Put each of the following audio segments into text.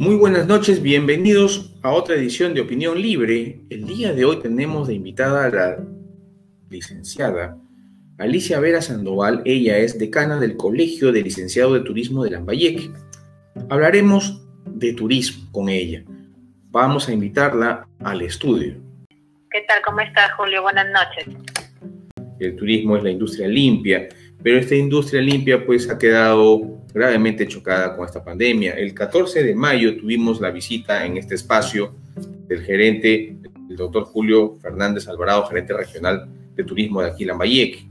Muy buenas noches, bienvenidos a otra edición de Opinión Libre. El día de hoy tenemos de invitada a la licenciada Alicia Vera Sandoval. Ella es decana del Colegio de Licenciado de Turismo de Lambayeque. Hablaremos de turismo con ella. Vamos a invitarla al estudio. ¿Qué tal? ¿Cómo estás, Julio? Buenas noches. El turismo es la industria limpia, pero esta industria limpia pues ha quedado gravemente chocada con esta pandemia. El 14 de mayo tuvimos la visita en este espacio del gerente, el doctor Julio Fernández Alvarado, gerente regional de turismo de aquí, Lambayeque.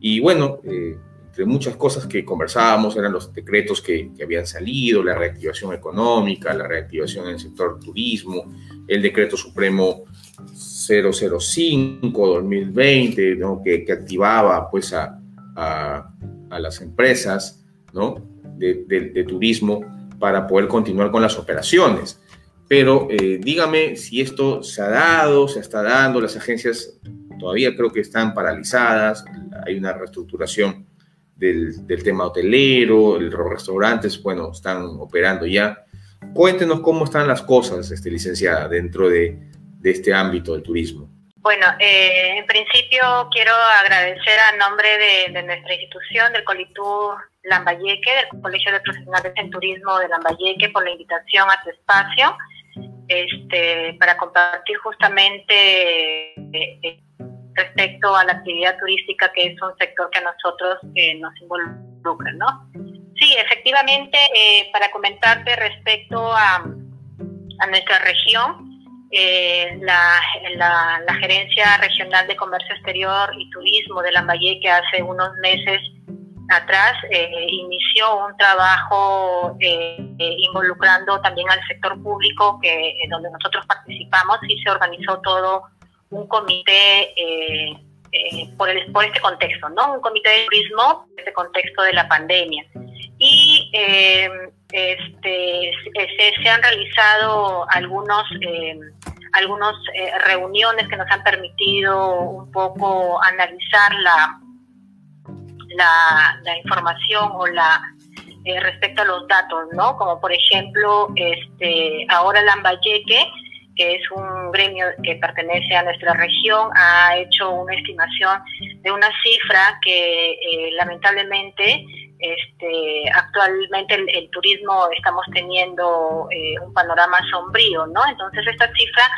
Y bueno, eh, entre muchas cosas que conversábamos eran los decretos que, que, habían salido, la reactivación económica, la reactivación en el sector turismo, el decreto supremo 005-2020, ¿no? que, que, activaba pues a, a, a las empresas, ¿no? De, turismo para poder continuar con las operaciones. Pero eh, dígame si esto se ha dado, se está dando, las agencias todavía creo que están paralizadas, hay una reestructuración del, tema hotelero, los restaurantes, bueno, están operando ya. Cuéntenos cómo están las cosas, este, licenciada, dentro de, este ámbito del turismo. Bueno, eh, en principio quiero agradecer a nombre de, de nuestra institución, del Colitur Lambayeque, del Colegio de Profesionales en Turismo de Lambayeque, por la invitación a tu espacio este, para compartir justamente eh, respecto a la actividad turística, que es un sector que a nosotros eh, nos involucra, ¿no? Sí, efectivamente, eh, para comentarte respecto a, a nuestra región, la, la, la, Gerencia Regional de Comercio Exterior y Turismo de Lambayeque hace unos meses atrás eh, inició un trabajo eh, involucrando también al sector público que eh, donde nosotros participamos y se organizó todo un comité por, el, por este contexto, ¿no? Un comité de turismo en este contexto de la pandemia. Y este, se, se, han realizado algunos algunas reuniones que nos han permitido un poco analizar la, la, información o la eh, respecto a los datos, ¿no? Como por ejemplo, este, ahora Lambayeque, que es un gremio que pertenece a nuestra región, ha hecho una estimación de una cifra que eh, lamentablemente este, actualmente el, turismo estamos teniendo eh, un panorama sombrío, ¿no? Entonces esta cifra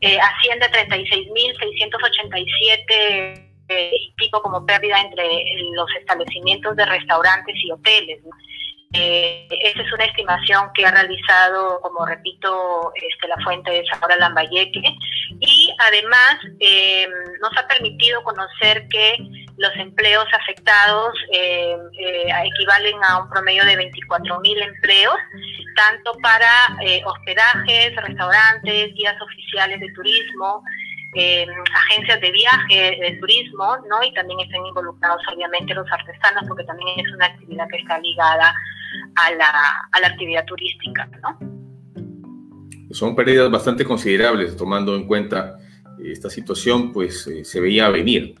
eh, asciende a 36.687 y pico como pérdida entre los establecimientos de restaurantes y hoteles. Eh, esa es una estimación que ha realizado, como repito, este, la fuente de Zamora Lambayeque y además eh, nos ha permitido conocer que los empleos afectados eh, equivalen a un promedio de 24 mil empleos, tanto para hospedajes, restaurantes, guías oficiales de turismo, eh, agencias de viaje, de turismo, ¿no? Y también están involucrados obviamente los artesanos, porque también es una actividad que está ligada a la, a la actividad turística, ¿no? Son pérdidas bastante considerables, tomando en cuenta esta situación, pues eh, se veía venir.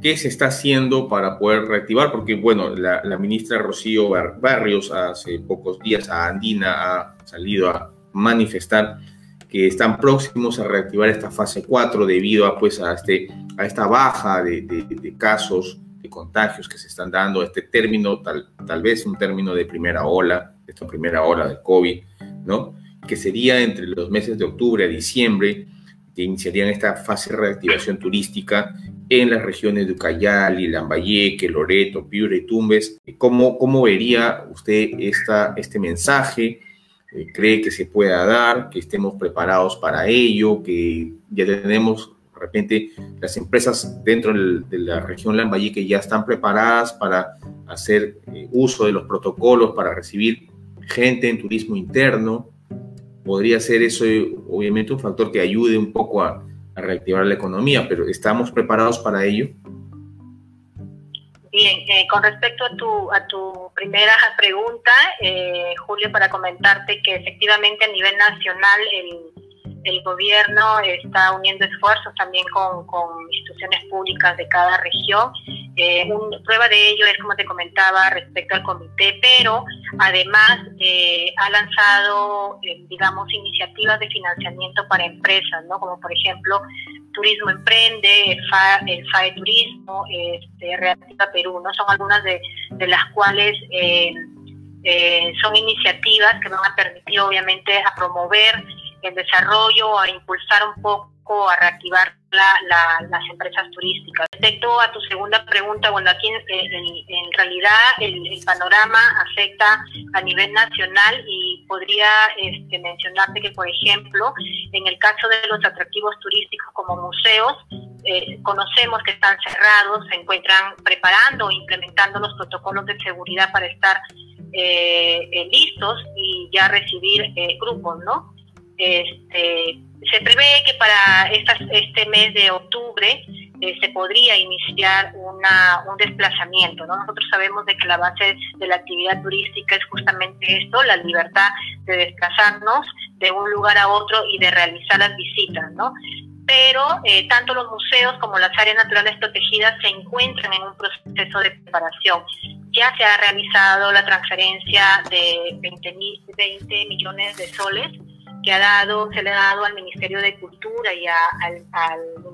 ¿Qué se está haciendo para poder reactivar? Porque, bueno, la, la ministra Rocío Barrios hace pocos días a Andina ha salido a manifestar que están próximos a reactivar esta fase 4 debido a, pues, a, este, a esta baja de, de, casos, de contagios que se están dando, este término, tal, tal vez un término de primera ola, esta primera ola del COVID, ¿no? que sería entre los meses de octubre a diciembre, que iniciarían esta fase de reactivación turística en las regiones de Ucayali, Lambayeque, Loreto, Piura y Tumbes. ¿Cómo, cómo vería usted esta, este mensaje? Eh, cree que se pueda dar, que estemos preparados para ello, que ya tenemos de repente las empresas dentro de la región Lambayeque ya están preparadas para hacer eh, uso de los protocolos para recibir gente en turismo interno. Podría ser eso obviamente un factor que ayude un poco a, a reactivar la economía, pero ¿estamos preparados para ello? Bien, eh, con respecto a tu, a tu primera pregunta, eh, Julio, para comentarte que efectivamente a nivel nacional el, gobierno está uniendo esfuerzos también con, instituciones públicas de cada región. Eh, una prueba de ello es, como te comentaba, respecto al comité, pero además eh, ha lanzado, eh, digamos, iniciativas de financiamiento para empresas, ¿no? Como por ejemplo Turismo Emprende, el FAE, Turismo, este, Reactiva Perú, ¿no? Son algunas de, de las cuales son iniciativas que van a permitir, obviamente, a promover el desarrollo, a impulsar un poco, a reactivar las empresas turísticas. Respecto a tu segunda pregunta, bueno, aquí en, realidad el, panorama afecta a nivel nacional y podría este, mencionarte que, por ejemplo, en el caso de los atractivos turísticos como museos, eh, conocemos que están cerrados, se encuentran preparando implementando los protocolos de seguridad para estar eh, eh, listos y ya recibir grupos, ¿no? Este, se prevé que para este mes de octubre eh, se podría iniciar una, un desplazamiento. Nosotros sabemos de que la base de la actividad turística es justamente esto, la libertad de desplazarnos de un lugar a otro y de realizar las visitas. ¿no? Pero eh, tanto los museos como las áreas naturales protegidas se encuentran en un proceso de preparación. Ya se ha realizado la transferencia de 20, 20 millones de soles que ha dado, se le ha dado al Ministerio de Cultura y al,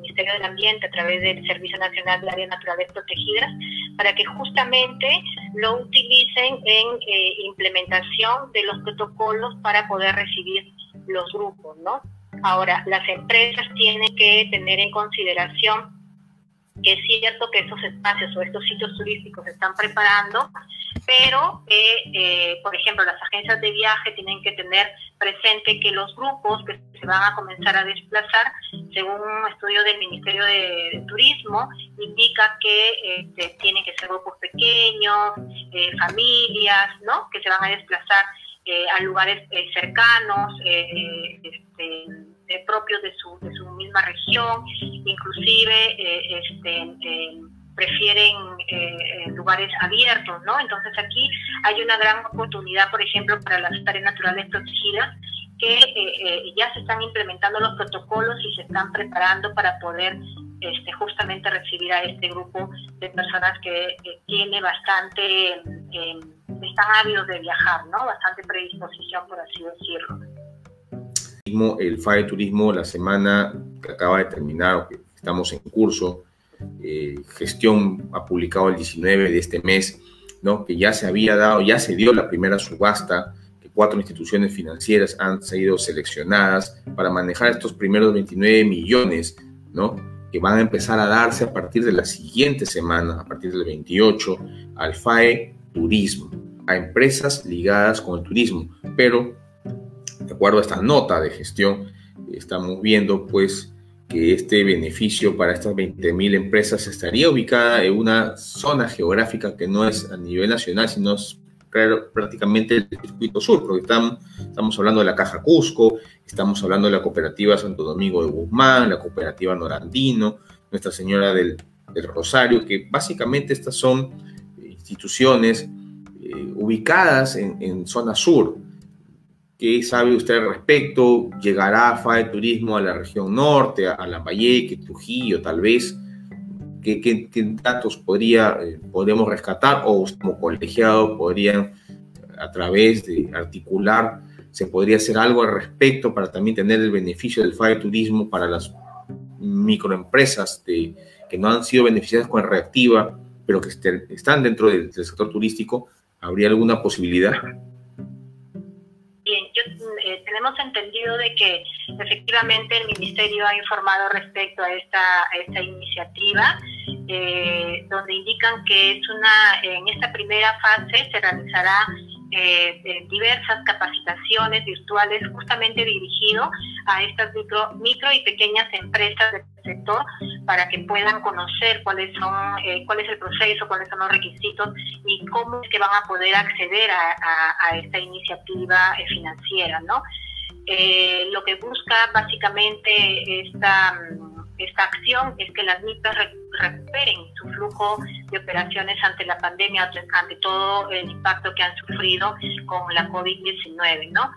Ministerio del Ambiente a través del Servicio Nacional de Áreas Naturales Protegidas, para que justamente lo utilicen en eh, implementación de los protocolos para poder recibir los grupos, ¿no? Ahora, las empresas tienen que tener en consideración es cierto que estos espacios o estos sitios turísticos se están preparando, pero eh, por ejemplo, las agencias de viaje tienen que tener presente que los grupos que se van a comenzar a desplazar, según un estudio del Ministerio de, Turismo, indica que este, tienen que ser grupos pequeños, eh, familias, ¿no? Que se van a desplazar eh, a lugares eh, cercanos, este, propios de su, de su misma región, inclusive este, prefieren eh, lugares abiertos, ¿no? Entonces aquí hay una gran oportunidad, por ejemplo, para las áreas naturales protegidas, que eh, eh, ya se están implementando los protocolos y se están preparando para poder este, justamente recibir a este grupo de personas que tiene bastante, están ávidos de viajar, ¿no? Bastante predisposición, por así decirlo. El FAE Turismo, la semana que acaba de terminar, o que estamos en curso, eh, gestión ha publicado el 19 de este mes, ¿no? que ya se había dado, ya se dio la primera subasta, que cuatro instituciones financieras han sido seleccionadas para manejar estos primeros 29 millones, ¿no? que van a empezar a darse a partir de la siguiente semana, a partir del 28, al FAE Turismo, a empresas ligadas con el turismo. Pero, acuerdo a esta nota de gestión, estamos viendo pues que este beneficio para estas 20.000 empresas estaría ubicada en una zona geográfica que no es a nivel nacional, sino es prácticamente el circuito sur, porque estamos, estamos hablando de la Caja Cusco, estamos hablando de la cooperativa Santo Domingo de Guzmán, la cooperativa Norandino, Nuestra Señora del, Rosario, que básicamente estas son instituciones eh, ubicadas en, en zona sur, ¿Qué sabe usted al respecto? ¿Llegará FAE Turismo a la región norte, a Lambayeque, Trujillo, tal vez? ¿Qué, qué, datos podría, eh, podemos rescatar o como colegiado podrían, a través de articular, se podría hacer algo al respecto para también tener el beneficio del FAE Turismo para las microempresas de, que no han sido beneficiadas con reactiva, pero que están dentro del sector turístico? ¿Habría alguna posibilidad? Tenemos entendido de que efectivamente el Ministerio ha informado respecto a esta, esta iniciativa, eh, donde indican que es una, en esta primera fase se realizará eh, diversas capacitaciones virtuales justamente dirigido a estas micro, micro y pequeñas empresas del sector para que puedan conocer cuáles son, eh, cuál es el proceso, cuáles son los requisitos y cómo es que van a poder acceder a, a, esta iniciativa financiera, ¿no? Eh, lo que busca básicamente esta, esta acción es que las MIPES recuperen su flujo de operaciones ante la pandemia, ante todo el impacto que han sufrido con la COVID-19, ¿no?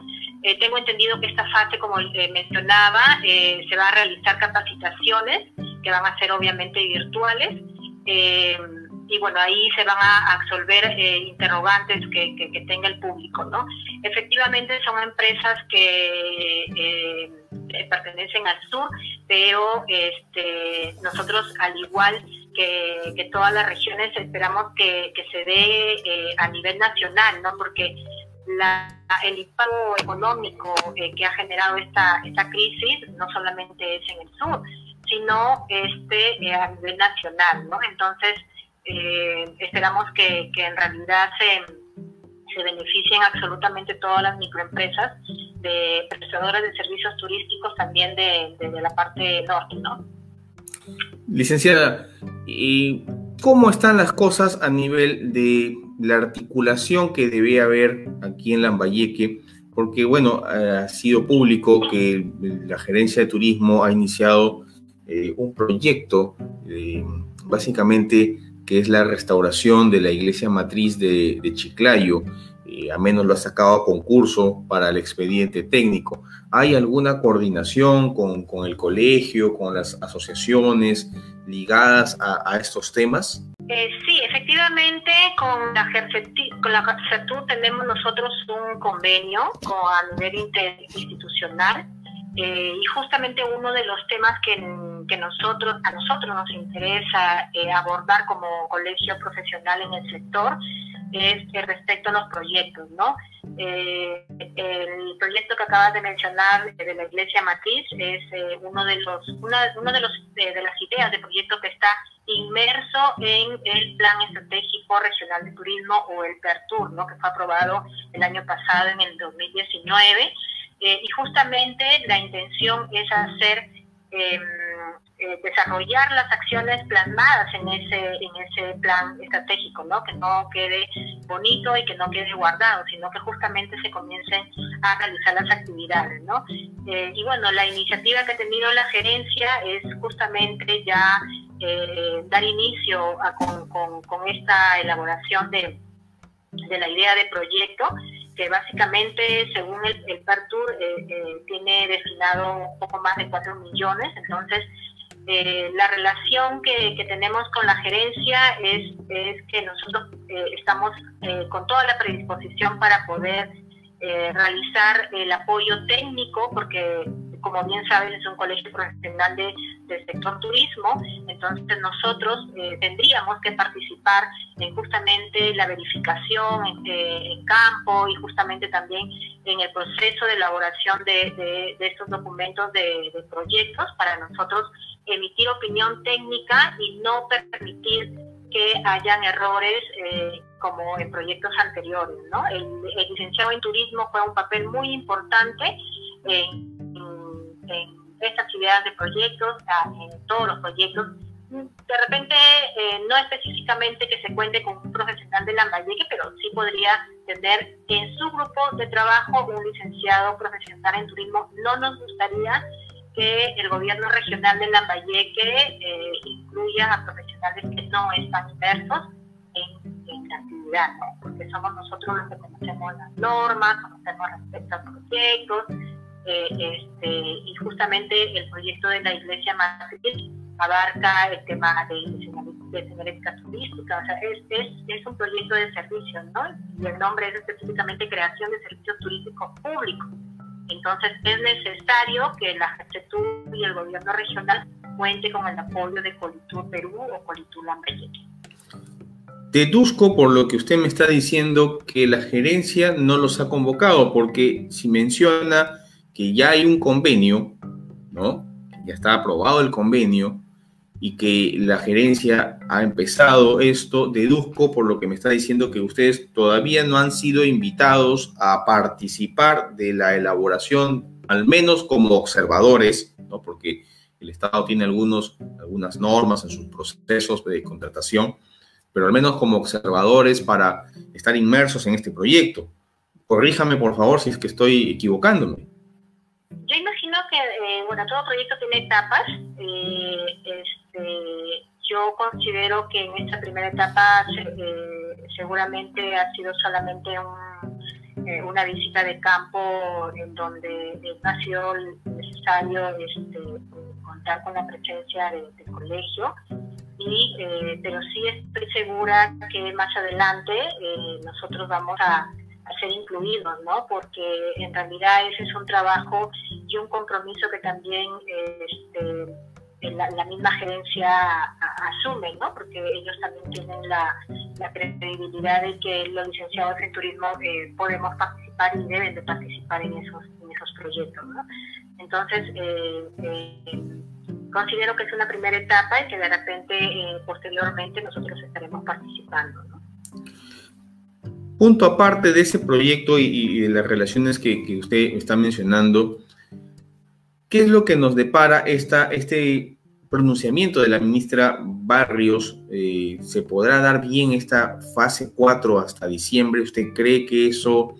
Eh, tengo entendido que esta fase, como mencionaba, se va a realizar capacitaciones que van a ser obviamente virtuales. y bueno, ahí se van a absolver interrogantes que, que, tenga el público, ¿no? Efectivamente son empresas que pertenecen al sur, pero este, nosotros al igual que, todas las regiones esperamos que, se dé eh, a nivel nacional, ¿no? Porque la, el impacto económico eh, que ha generado esta, esta crisis no solamente es en el sur, sino este eh, a nivel nacional, ¿no? Entonces, esperamos que, en realidad se, se beneficien absolutamente todas las microempresas de prestadoras de servicios turísticos también de, de la parte norte, ¿no? Licenciada, ¿y cómo están las cosas a nivel de la articulación que debe haber aquí en Lambayeque? Porque, bueno, ha sido público que la gerencia de turismo ha iniciado eh, un proyecto, eh, básicamente, que es la restauración de la iglesia matriz de Chiclayo a menos lo ha sacado a concurso para el expediente técnico. ¿Hay alguna coordinación con, con el colegio, con las asociaciones ligadas a, estos temas? Eh, sí, efectivamente, con la, con la tenemos nosotros un convenio con, a nivel interinstitucional eh, y justamente uno de los temas que, que, nosotros, a nosotros nos interesa eh, abordar como colegio profesional en el sector es respecto a los proyectos, ¿no? Eh, el proyecto que acabas de mencionar de la Iglesia Matriz es eh, uno de los, una, de las ideas de proyecto que está inmerso en el Plan Estratégico Regional de Turismo o el PERTUR, ¿no? que fue aprobado el año pasado en el 2019. Eh, y justamente la intención es hacer em, eh, desarrollar las acciones plasmadas en ese, en ese plan estratégico, ¿no? Que no quede bonito y que no quede guardado, sino que justamente se comiencen a realizar las actividades, ¿no? Eh, y bueno, la iniciativa que ha tenido la gerencia es justamente ya eh, dar inicio con, con, esta elaboración de, de la idea de proyecto que básicamente, según el, el PARTUR, tiene destinado un poco más de 4 millones, entonces eh, la relación que, tenemos con la gerencia es, que nosotros eh, estamos eh, con toda la predisposición para poder realizar el apoyo técnico, porque como bien saben es un colegio profesional de, del sector turismo, entonces nosotros tendríamos que participar en justamente la verificación en, campo y justamente también en el proceso de elaboración de, estos documentos de, de proyectos para nosotros emitir opinión técnica y no permitir que hayan errores eh, como en proyectos anteriores. ¿no? El, licenciado en turismo fue un papel muy importante en, estas actividades de proyectos, en todos los proyectos. De repente, eh, no específicamente que se cuente con un profesional de Lambayeque, pero sí podría tener en su grupo de trabajo un licenciado profesional en turismo. No nos gustaría que el gobierno regional de Lambayeque eh, incluya a profesionales que no están inmersos en, la actividad, porque somos nosotros los que conocemos las normas, conocemos respecto a proyectos, eh, este, y justamente el proyecto de la Iglesia Matriz abarca el tema de, de señalética turística, o sea, es, es, es, un proyecto de servicios, ¿no? Y el nombre es específicamente creación de servicios turísticos públicos. Entonces es necesario que la GETUR y el gobierno regional cuente con el apoyo de Colitur Perú o Colitur Lambayeque. Deduzco por lo que usted me está diciendo que la gerencia no los ha convocado, porque si menciona que ya hay un convenio, ¿no? Ya está aprobado el convenio, y que la gerencia ha empezado esto, deduzco por lo que me está diciendo que ustedes todavía no han sido invitados a participar de la elaboración, al menos como observadores, ¿no? porque el Estado tiene algunos, algunas normas en sus procesos de contratación, pero al menos como observadores para estar inmersos en este proyecto. Corríjame, por favor, si es que estoy equivocándome. Yo imagino que, eh, bueno, todo proyecto tiene etapas. Eh, este, yo considero que en esta primera etapa eh, seguramente ha sido solamente un, eh, una visita de campo en donde ha sido necesario este, contar con la presencia del colegio. Y, eh, pero sí estoy segura que más adelante eh, nosotros vamos a, ser incluidos, ¿no? Porque en realidad ese es un trabajo y un compromiso que también este, la, misma gerencia asume, ¿no? Porque ellos también tienen la, la credibilidad de que los licenciados en turismo eh, podemos participar y deben de participar en esos, en esos proyectos. ¿no? Entonces, eh, eh, considero que es una primera etapa y que de repente posteriormente nosotros estaremos participando. ¿no? Punto aparte de ese proyecto y, de las relaciones que, que, usted está mencionando, ¿qué es lo que nos depara esta, este pronunciamiento de la ministra Barrios, eh, ¿se podrá dar bien esta fase 4 hasta diciembre? ¿Usted cree que eso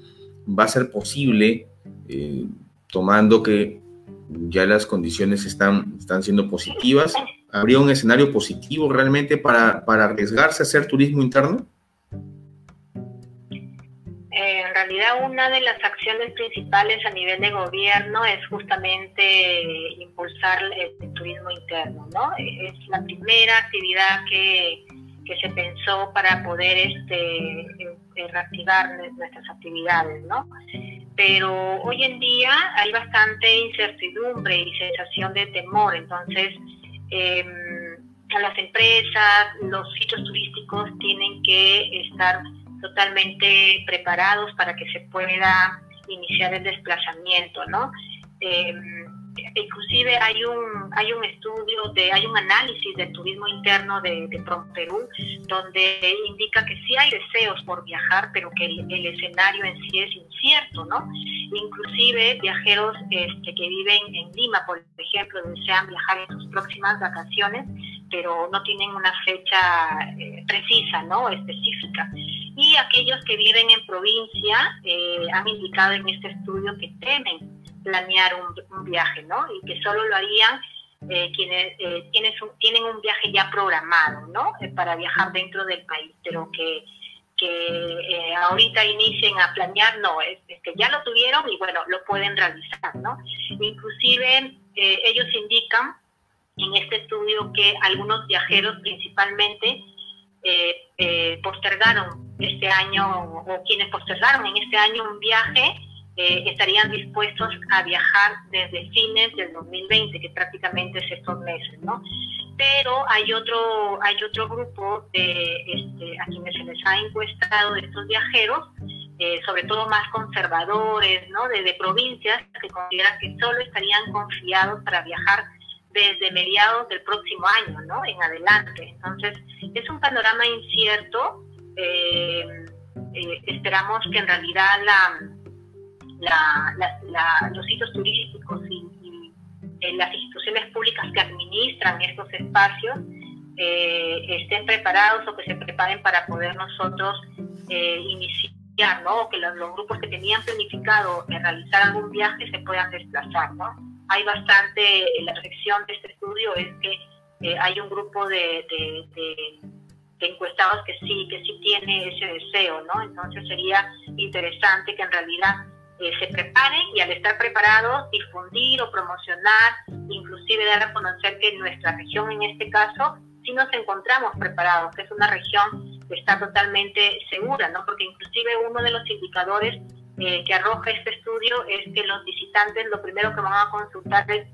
va a ser posible, eh, tomando que ya las condiciones están, están siendo positivas? ¿Habría un escenario positivo realmente para, para arriesgarse a hacer turismo interno? Realidad una de las acciones principales a nivel de gobierno es justamente impulsar el, turismo interno, ¿no? Es la primera actividad que, se pensó para poder este, reactivar nuestras actividades, ¿no? Pero hoy en día hay bastante incertidumbre y sensación de temor, entonces a las empresas, los sitios turísticos tienen que estar totalmente preparados para que se pueda iniciar el desplazamiento, ¿no? Em, inclusive hay un hay un estudio de hay un análisis del turismo interno de, de Perú donde indica que sí hay deseos por viajar pero que el, escenario en sí es incierto no inclusive viajeros este, que viven en Lima por ejemplo desean viajar en sus próximas vacaciones pero no tienen una fecha eh, precisa no específica y aquellos que viven en provincia eh, han indicado en este estudio que temen planear un, viaje, ¿no? Y que solo lo harían eh, quienes eh, tienen, un, viaje ya programado, ¿no? para viajar dentro del país, pero que, que ahorita inicien a planear, no, es, que ya lo tuvieron y bueno, lo pueden realizar, ¿no? Inclusive ellos indican en este estudio que algunos viajeros principalmente postergaron este año o quienes postergaron en este año un viaje eh, estarían dispuestos a viajar desde fines del 2020, que prácticamente es estos meses, ¿no? Pero hay otro, hay otro grupo este, a quienes se les ha encuestado de estos viajeros, eh, sobre todo más conservadores, ¿no? De, de provincias que consideran que solo estarían confiados para viajar desde mediados del próximo año, ¿no? En adelante. Entonces, es un panorama incierto eh, eh, esperamos que en realidad los sitios turísticos y, eh, las instituciones públicas que administran estos espacios estén preparados o que se preparen para poder nosotros iniciar, ¿no? que los, grupos que tenían planificado realizar algún viaje se puedan desplazar, ¿no? Hay bastante, la reflexión de este estudio es que hay un grupo de encuestados que sí, que sí tiene ese deseo, ¿no? Entonces sería interesante que en realidad eh, se preparen y al estar preparados difundir o promocionar, inclusive dar a conocer que nuestra región en este caso sí nos encontramos preparados, que es una región que está totalmente segura, ¿no? Porque inclusive uno de los indicadores eh, que arroja este estudio es que los visitantes lo primero que van a consultar es,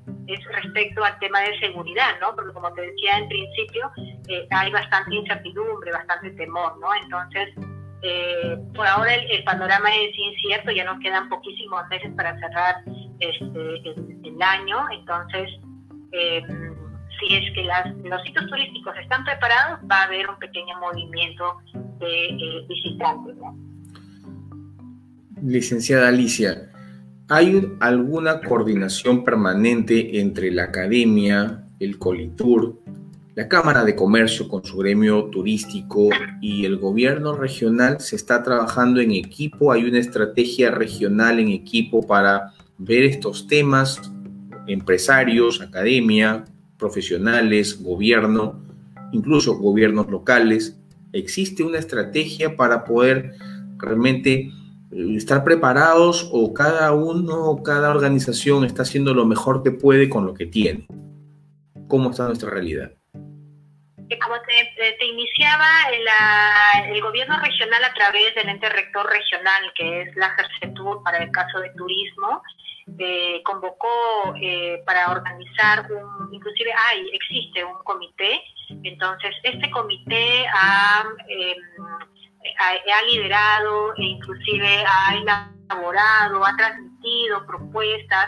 respecto al tema de seguridad, ¿no? Porque como te decía en principio, eh, hay bastante incertidumbre, bastante temor, ¿no? Entonces, eh, por ahora el, panorama es incierto, ya nos quedan poquísimos meses para cerrar este, el, año, entonces, si es que las, los sitios turísticos están preparados, va a haber un pequeño movimiento de visitantes, ¿no? Licenciada Alicia, ¿hay alguna coordinación permanente entre la academia, el Colitur, la Cámara de Comercio con su gremio turístico y el gobierno regional? ¿Se está trabajando en equipo? ¿Hay una estrategia regional en equipo para ver estos temas? Empresarios, academia, profesionales, gobierno, incluso gobiernos locales. ¿Existe una estrategia para poder realmente estar preparados o cada uno, cada organización está haciendo lo mejor que puede con lo que tiene? ¿Cómo está nuestra realidad? Como te, iniciaba, el gobierno regional a través del ente rector regional, que es la GERCETUR para el caso de turismo, eh, convocó eh, para organizar un, inclusive hay, existe un comité, entonces este comité ha, em, ha, liderado e inclusive ha elaborado, ha transmitido propuestas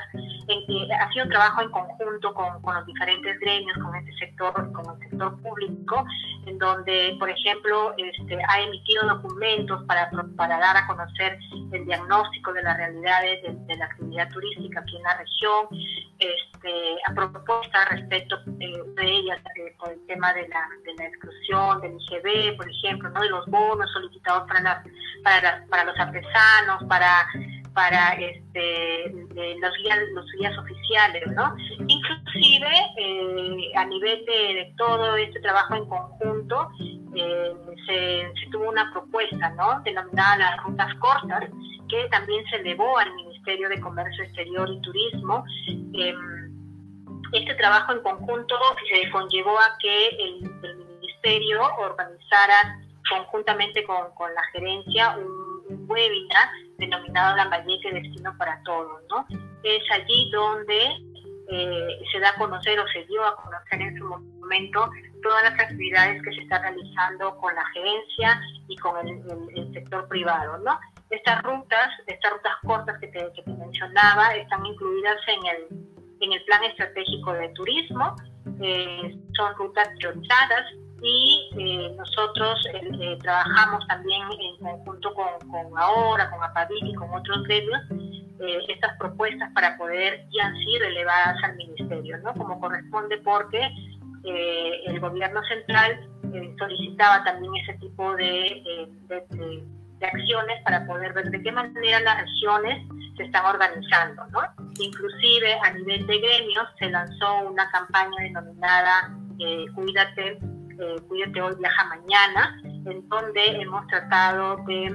ha sido un trabajo en conjunto con, con, los diferentes gremios, con este sector, con el sector público, en donde, por ejemplo, este, ha emitido documentos para, para dar a conocer el diagnóstico de las realidades de, la actividad turística aquí en la región, este, a propuestas respecto eh, de ellas eh, por el tema de la, de la exclusión del IGB, por ejemplo, ¿no? de los bonos solicitados para, para, para los artesanos, para para este, los, guías, los guías oficiales, ¿no? Inclusive eh, a nivel de, todo este trabajo en conjunto eh, se, tuvo una propuesta, ¿no? Denominada las rutas cortas, que también se elevó al Ministerio de Comercio Exterior y Turismo. Em, este trabajo en conjunto se conllevó a que el, Ministerio organizara conjuntamente con, con la gerencia un, un webinar denominado Lambayeque Destino para Todos, ¿no? Es allí donde eh, se da a conocer o se dio a conocer en su momento todas las actividades que se están realizando con la gerencia y con el, sector privado, ¿no? Estas rutas, estas rutas cortas que te, mencionaba, están incluidas en el, en el plan estratégico de turismo, eh, son rutas priorizadas y eh, nosotros eh, eh, trabajamos también en conjunto con, con Ahora, con APADIC y con otros medios estas propuestas para poder ya ser elevadas al ministerio, ¿no? Como corresponde porque el gobierno central solicitaba también ese tipo de, de, de, acciones para poder ver de qué manera las regiones se están organizando, ¿no? Inclusive a nivel de gremios se lanzó una campaña denominada Cuídate eh, Cuídate Hoy Viaja Mañana, en donde hemos tratado de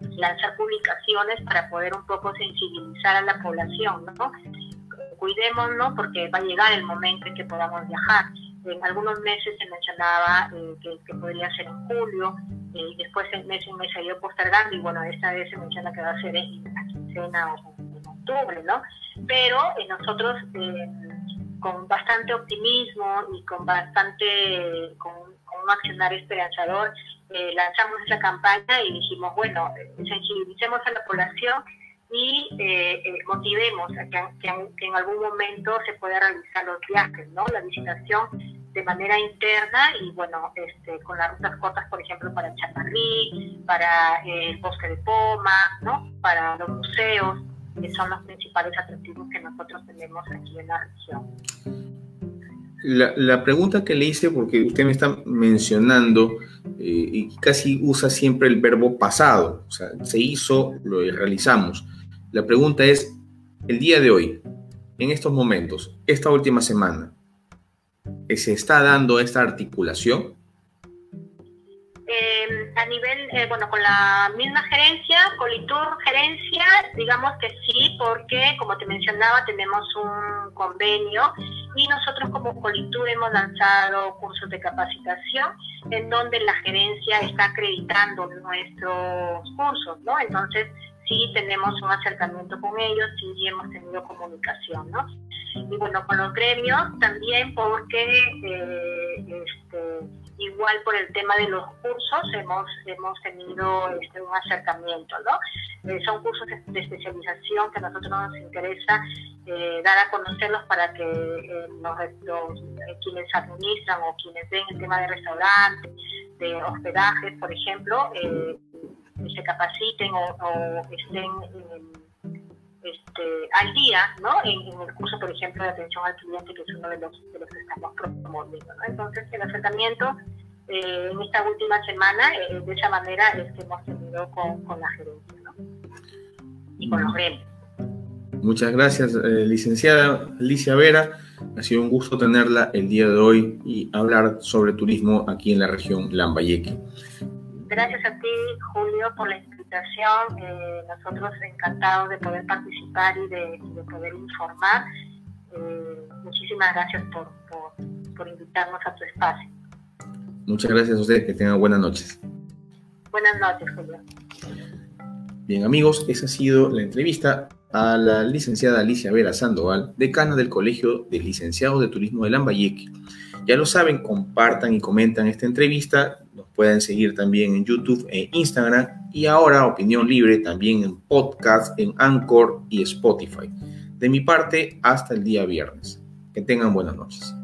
lanzar publicaciones para poder un poco sensibilizar a la población, ¿no? Cuidémonos porque va a llegar el momento en que podamos viajar. En algunos meses se mencionaba eh, que, podría ser en julio, eh, y después el mes en mes ha ido postergando, y bueno, esta vez se menciona que va a ser en la quincena o en octubre, ¿no? Pero nosotros con bastante optimismo y con bastante, con, un accionar esperanzador, eh, lanzamos esa campaña y dijimos, bueno, sensibilicemos a la población y eh, eh, motivemos a que, en algún momento se pueda realizar los viajes, ¿no? La visitación de manera interna y bueno, este, con las rutas cortas, por ejemplo, para Chaparrí, para el bosque de Poma, ¿no? Para los museos, que son los principales atractivos que nosotros tenemos aquí en la región. La, pregunta que le hice, porque usted me está mencionando eh, y casi usa siempre el verbo pasado, o sea, se hizo, lo realizamos. La pregunta es, el día de hoy, en estos momentos, esta última semana, ¿se está dando esta articulación? A nivel, eh, bueno, con la misma gerencia, Colitur Gerencia, digamos que sí, porque como te mencionaba, tenemos un convenio y nosotros como Colitur hemos lanzado cursos de capacitación en donde la gerencia está acreditando nuestros cursos, ¿no? Entonces, sí tenemos un acercamiento con ellos, sí hemos tenido comunicación, ¿no? Y bueno, con los gremios también porque eh, este, igual por el tema de los cursos hemos, hemos tenido este, un acercamiento, ¿no? Eh, son cursos de especialización que a nosotros nos interesa eh, dar a conocerlos para que eh, los, quienes administran o quienes ven el tema de restaurantes, de hospedajes, por ejemplo, se capaciten o, estén este, al día, ¿no? En, el curso, por ejemplo, de atención al cliente, que es uno de los, de los que estamos promoviendo, ¿no? Entonces, el acercamiento eh, en esta última semana, eh, de esa manera es que hemos tenido con, con la gerencia, ¿no? Y con los gremios. Muchas gracias, eh, licenciada Alicia Vera. Ha sido un gusto tenerla el día de hoy y hablar sobre turismo aquí en la región Lambayeque. Gracias a ti, Julio, por la invitación. Eh, nosotros encantados de poder participar y de, poder informar. Eh, muchísimas gracias por, por, invitarnos a tu espacio. Muchas gracias a ustedes, que tengan buenas noches. Buenas noches, Julio. Bien, amigos, esa ha sido la entrevista a la licenciada Alicia Vera Sandoval, decana del Colegio de Licenciados de Turismo de Lambayeque. Ya lo saben, compartan y comentan esta entrevista. Nos pueden seguir también en YouTube e Instagram. Y ahora Opinión Libre también en podcast, en Anchor y Spotify. De mi parte, hasta el día viernes. Que tengan buenas noches.